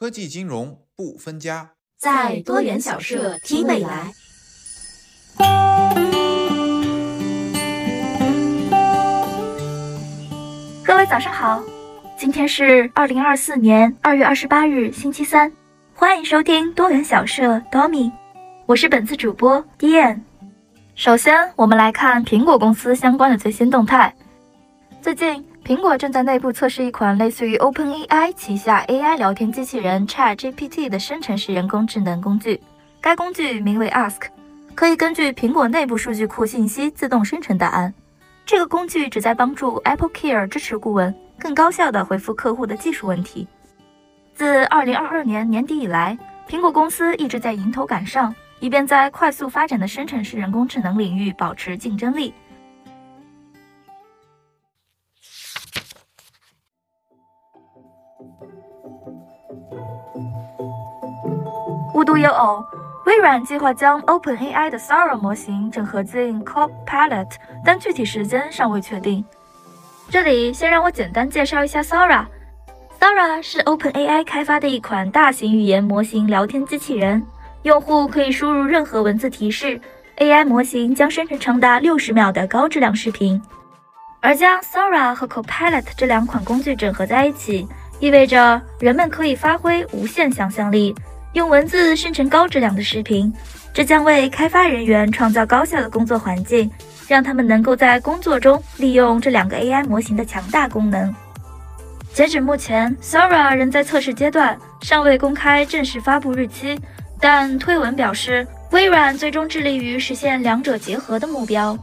科技金融不分家，在多元小社听未来。各位早上好，今天是二零二四年二月二十八日，星期三，欢迎收听多元小社 Domi，我是本次主播 Dian。首先，我们来看苹果公司相关的最新动态。最近，苹果正在内部测试一款类似于 OpenAI 旗下 AI 聊天机器人 ChatGPT 的生成式人工智能工具。该工具名为 Ask，可以根据苹果内部数据库信息自动生成答案。这个工具旨在帮助 Apple Care 支持顾问更高效地回复客户的技术问题。自2022年年底以来，苹果公司一直在迎头赶上，以便在快速发展的生成式人工智能领域保持竞争力。有偶，微软计划将 OpenAI 的 Sora 模型整合进 Copilot，但具体时间尚未确定。这里先让我简单介绍一下 Sora。Sora 是 OpenAI 开发的一款大型语言模型聊天机器人，用户可以输入任何文字提示，AI 模型将生成长达六十秒的高质量视频。而将 Sora 和 Copilot 这两款工具整合在一起，意味着人们可以发挥无限想象力。用文字生成高质量的视频，这将为开发人员创造高效的工作环境，让他们能够在工作中利用这两个 AI 模型的强大功能。截止目前，Sora 仍在测试阶段，尚未公开正式发布日期。但推文表示，微软最终致力于实现两者结合的目标。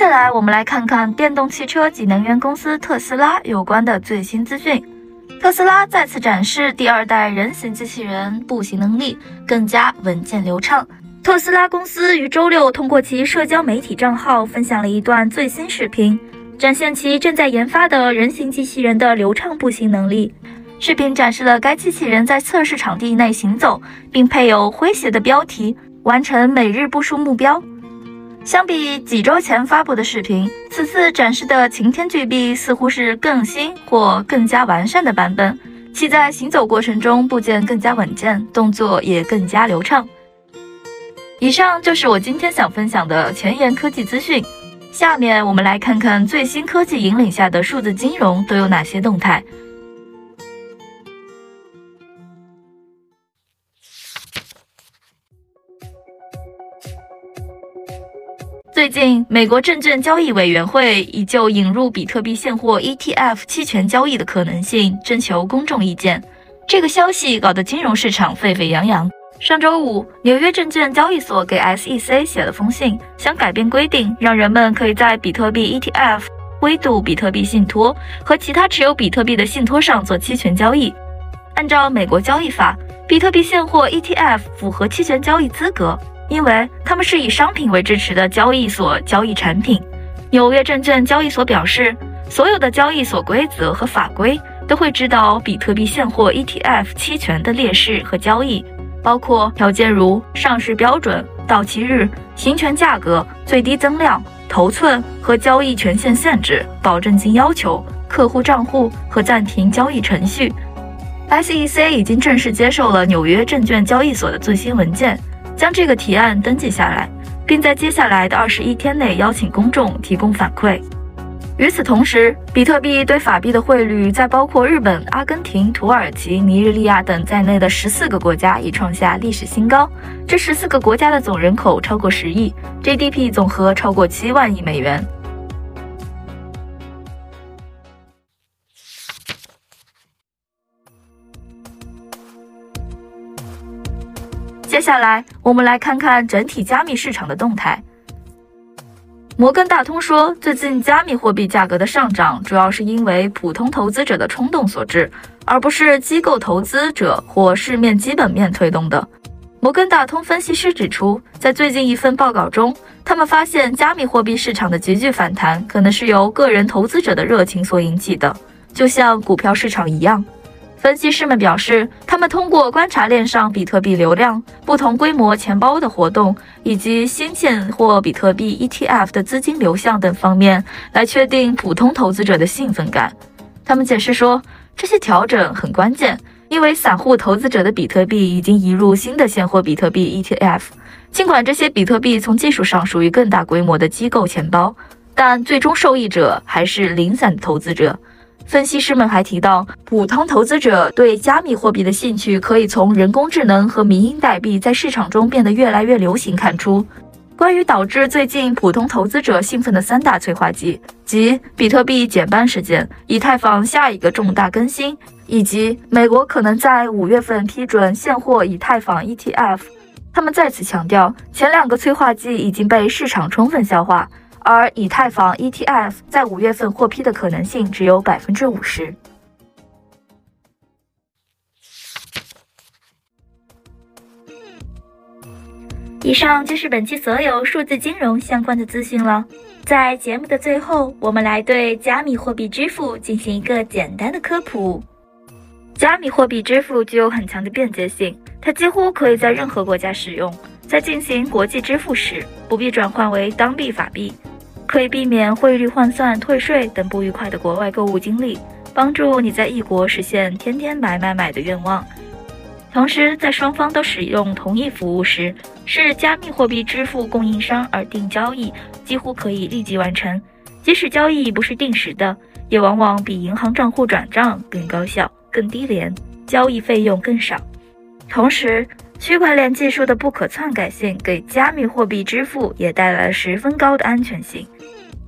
接下来，我们来看看电动汽车及能源公司特斯拉有关的最新资讯。特斯拉再次展示第二代人形机器人步行能力更加稳健流畅。特斯拉公司于周六通过其社交媒体账号分享了一段最新视频，展现其正在研发的人形机器人的流畅步行能力。视频展示了该机器人在测试场地内行走，并配有诙谐的标题：“完成每日步数目标。”相比几周前发布的视频，此次展示的擎天巨臂似乎是更新或更加完善的版本。其在行走过程中部件更加稳健，动作也更加流畅。以上就是我今天想分享的前沿科技资讯。下面我们来看看最新科技引领下的数字金融都有哪些动态。最近，美国证券交易委员会已就引入比特币现货 ETF 期权交易的可能性征求公众意见。这个消息搞得金融市场沸沸扬扬。上周五，纽约证券交易所给 SEC 写了封信，想改变规定，让人们可以在比特币 ETF、微度比特币信托和其他持有比特币的信托上做期权交易。按照美国交易法，比特币现货 ETF 符合期权交易资格。因为他们是以商品为支持的交易所交易产品，纽约证券交易所表示，所有的交易所规则和法规都会指导比特币现货 ETF 期权的劣势和交易，包括条件如上市标准、到期日、行权价格、最低增量、头寸和交易权限限制、保证金要求、客户账户和暂停交易程序。SEC 已经正式接受了纽约证券交易所的最新文件。将这个提案登记下来，并在接下来的二十一天内邀请公众提供反馈。与此同时，比特币对法币的汇率在包括日本、阿根廷、土耳其、尼日利亚等在内的十四个国家已创下历史新高。这十四个国家的总人口超过十亿，GDP 总和超过七万亿美元。接下来，我们来看看整体加密市场的动态。摩根大通说，最近加密货币价格的上涨主要是因为普通投资者的冲动所致，而不是机构投资者或市面基本面推动的。摩根大通分析师指出，在最近一份报告中，他们发现加密货币市场的急剧反弹可能是由个人投资者的热情所引起的，就像股票市场一样。分析师们表示，他们通过观察链上比特币流量、不同规模钱包的活动，以及新现货比特币 ETF 的资金流向等方面，来确定普通投资者的兴奋感。他们解释说，这些调整很关键，因为散户投资者的比特币已经移入新的现货比特币 ETF。尽管这些比特币从技术上属于更大规模的机构钱包，但最终受益者还是零散投资者。分析师们还提到，普通投资者对加密货币的兴趣可以从人工智能和民营代币在市场中变得越来越流行看出。关于导致最近普通投资者兴奋的三大催化剂，即比特币减半事件、以太坊下一个重大更新，以及美国可能在五月份批准现货以太坊 ETF，他们再次强调，前两个催化剂已经被市场充分消化。而以太坊 ETF 在五月份获批的可能性只有百分之五十。以上就是本期所有数字金融相关的资讯了。在节目的最后，我们来对加密货币支付进行一个简单的科普。加密货币支付具有很强的便捷性，它几乎可以在任何国家使用。在进行国际支付时，不必转换为当地法币。可以避免汇率换算、退税等不愉快的国外购物经历，帮助你在异国实现天天买买买的愿望。同时，在双方都使用同一服务时，是加密货币支付供应商而定交易几乎可以立即完成，即使交易不是定时的，也往往比银行账户转账更高效、更低廉，交易费用更少。同时，区块链技术的不可篡改性给加密货币支付也带来了十分高的安全性。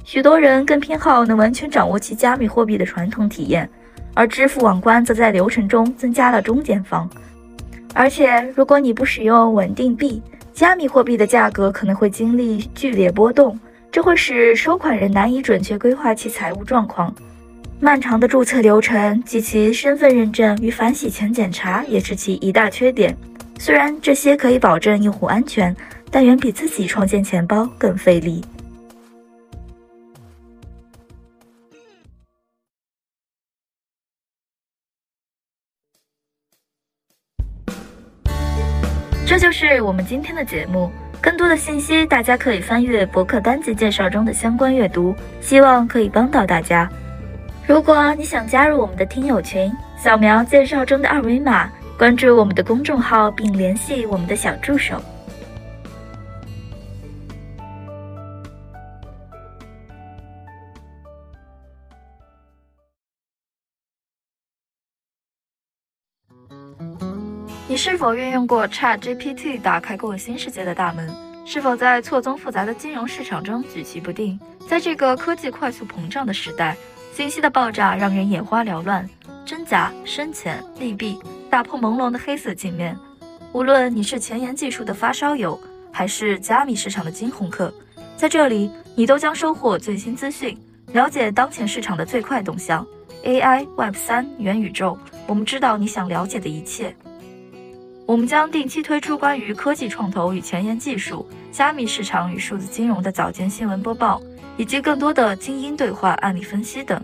许多人更偏好能完全掌握其加密货币的传统体验，而支付网关则在流程中增加了中间方。而且，如果你不使用稳定币，加密货币的价格可能会经历剧烈波动，这会使收款人难以准确规划其财务状况。漫长的注册流程及其身份认证与反洗钱检查也是其一大缺点。虽然这些可以保证用户安全，但远比自己创建钱包更费力。这就是我们今天的节目。更多的信息，大家可以翻阅博客单集介绍中的相关阅读，希望可以帮到大家。如果你想加入我们的听友群，扫描介绍中的二维码，关注我们的公众号，并联系我们的小助手。你是否运用过 Chat GPT 打开过新世界的大门？是否在错综复杂的金融市场中举棋不定？在这个科技快速膨胀的时代，信息的爆炸让人眼花缭乱，真假、深浅、利弊，打破朦胧的黑色镜面。无论你是前沿技术的发烧友，还是加密市场的惊鸿客，在这里你都将收获最新资讯，了解当前市场的最快动向。AI、Web 三、元宇宙，我们知道你想了解的一切。我们将定期推出关于科技创投与前沿技术、加密市场与数字金融的早间新闻播报，以及更多的精英对话、案例分析等。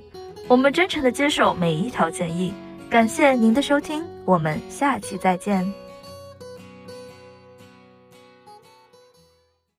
我们真诚地接受每一条建议。感谢您的收听，我们下期再见。